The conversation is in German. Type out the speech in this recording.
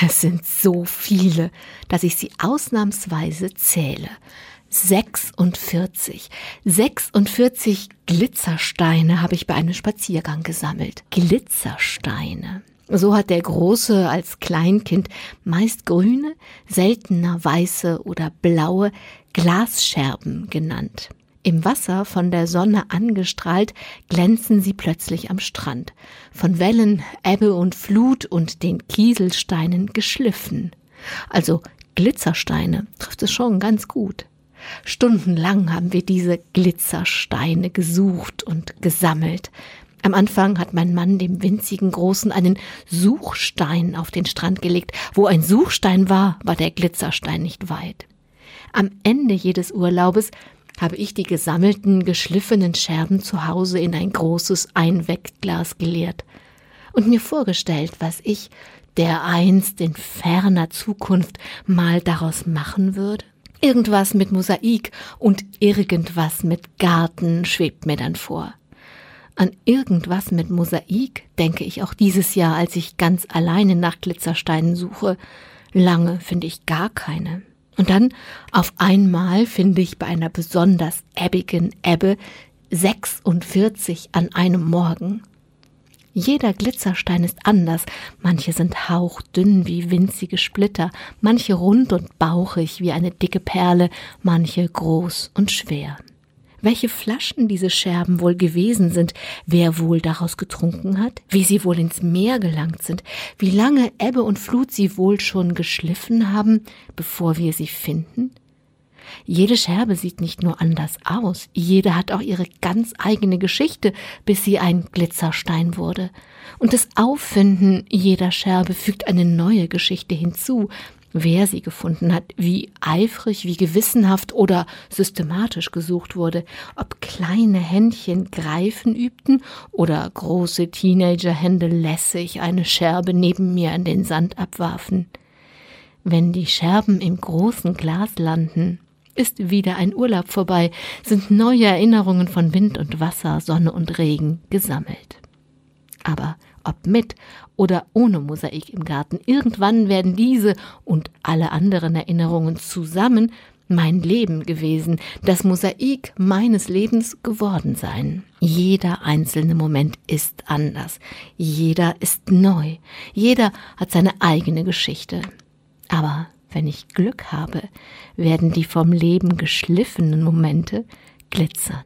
Es sind so viele, dass ich sie ausnahmsweise zähle. 46. 46 Glitzersteine habe ich bei einem Spaziergang gesammelt. Glitzersteine. So hat der Große als Kleinkind meist grüne, seltener weiße oder blaue Glasscherben genannt. Im Wasser von der Sonne angestrahlt, glänzen sie plötzlich am Strand, von Wellen, Ebbe und Flut und den Kieselsteinen geschliffen. Also Glitzersteine trifft es schon ganz gut. Stundenlang haben wir diese Glitzersteine gesucht und gesammelt. Am Anfang hat mein Mann dem winzigen Großen einen Suchstein auf den Strand gelegt. Wo ein Suchstein war, war der Glitzerstein nicht weit. Am Ende jedes Urlaubes habe ich die gesammelten, geschliffenen Scherben zu Hause in ein großes Einwegglas geleert und mir vorgestellt, was ich, der einst in ferner Zukunft mal daraus machen würde. Irgendwas mit Mosaik und irgendwas mit Garten schwebt mir dann vor. An irgendwas mit Mosaik denke ich auch dieses Jahr, als ich ganz alleine nach Glitzersteinen suche. Lange finde ich gar keine. Und dann auf einmal finde ich bei einer besonders ebbigen Ebbe 46 an einem Morgen. Jeder Glitzerstein ist anders. Manche sind hauchdünn wie winzige Splitter, manche rund und bauchig wie eine dicke Perle, manche groß und schwer. Welche Flaschen diese Scherben wohl gewesen sind, wer wohl daraus getrunken hat, wie sie wohl ins Meer gelangt sind, wie lange Ebbe und Flut sie wohl schon geschliffen haben, bevor wir sie finden? Jede Scherbe sieht nicht nur anders aus, jede hat auch ihre ganz eigene Geschichte, bis sie ein Glitzerstein wurde. Und das Auffinden jeder Scherbe fügt eine neue Geschichte hinzu, wer sie gefunden hat, wie eifrig, wie gewissenhaft oder systematisch gesucht wurde, ob kleine Händchen Greifen übten oder große Teenagerhände lässig eine Scherbe neben mir in den Sand abwarfen. Wenn die Scherben im großen Glas landen, ist wieder ein Urlaub vorbei, sind neue Erinnerungen von Wind und Wasser, Sonne und Regen gesammelt. Ob mit oder ohne Mosaik im Garten, irgendwann werden diese und alle anderen Erinnerungen zusammen mein Leben gewesen, das Mosaik meines Lebens geworden sein. Jeder einzelne Moment ist anders, jeder ist neu, jeder hat seine eigene Geschichte. Aber wenn ich Glück habe, werden die vom Leben geschliffenen Momente glitzern.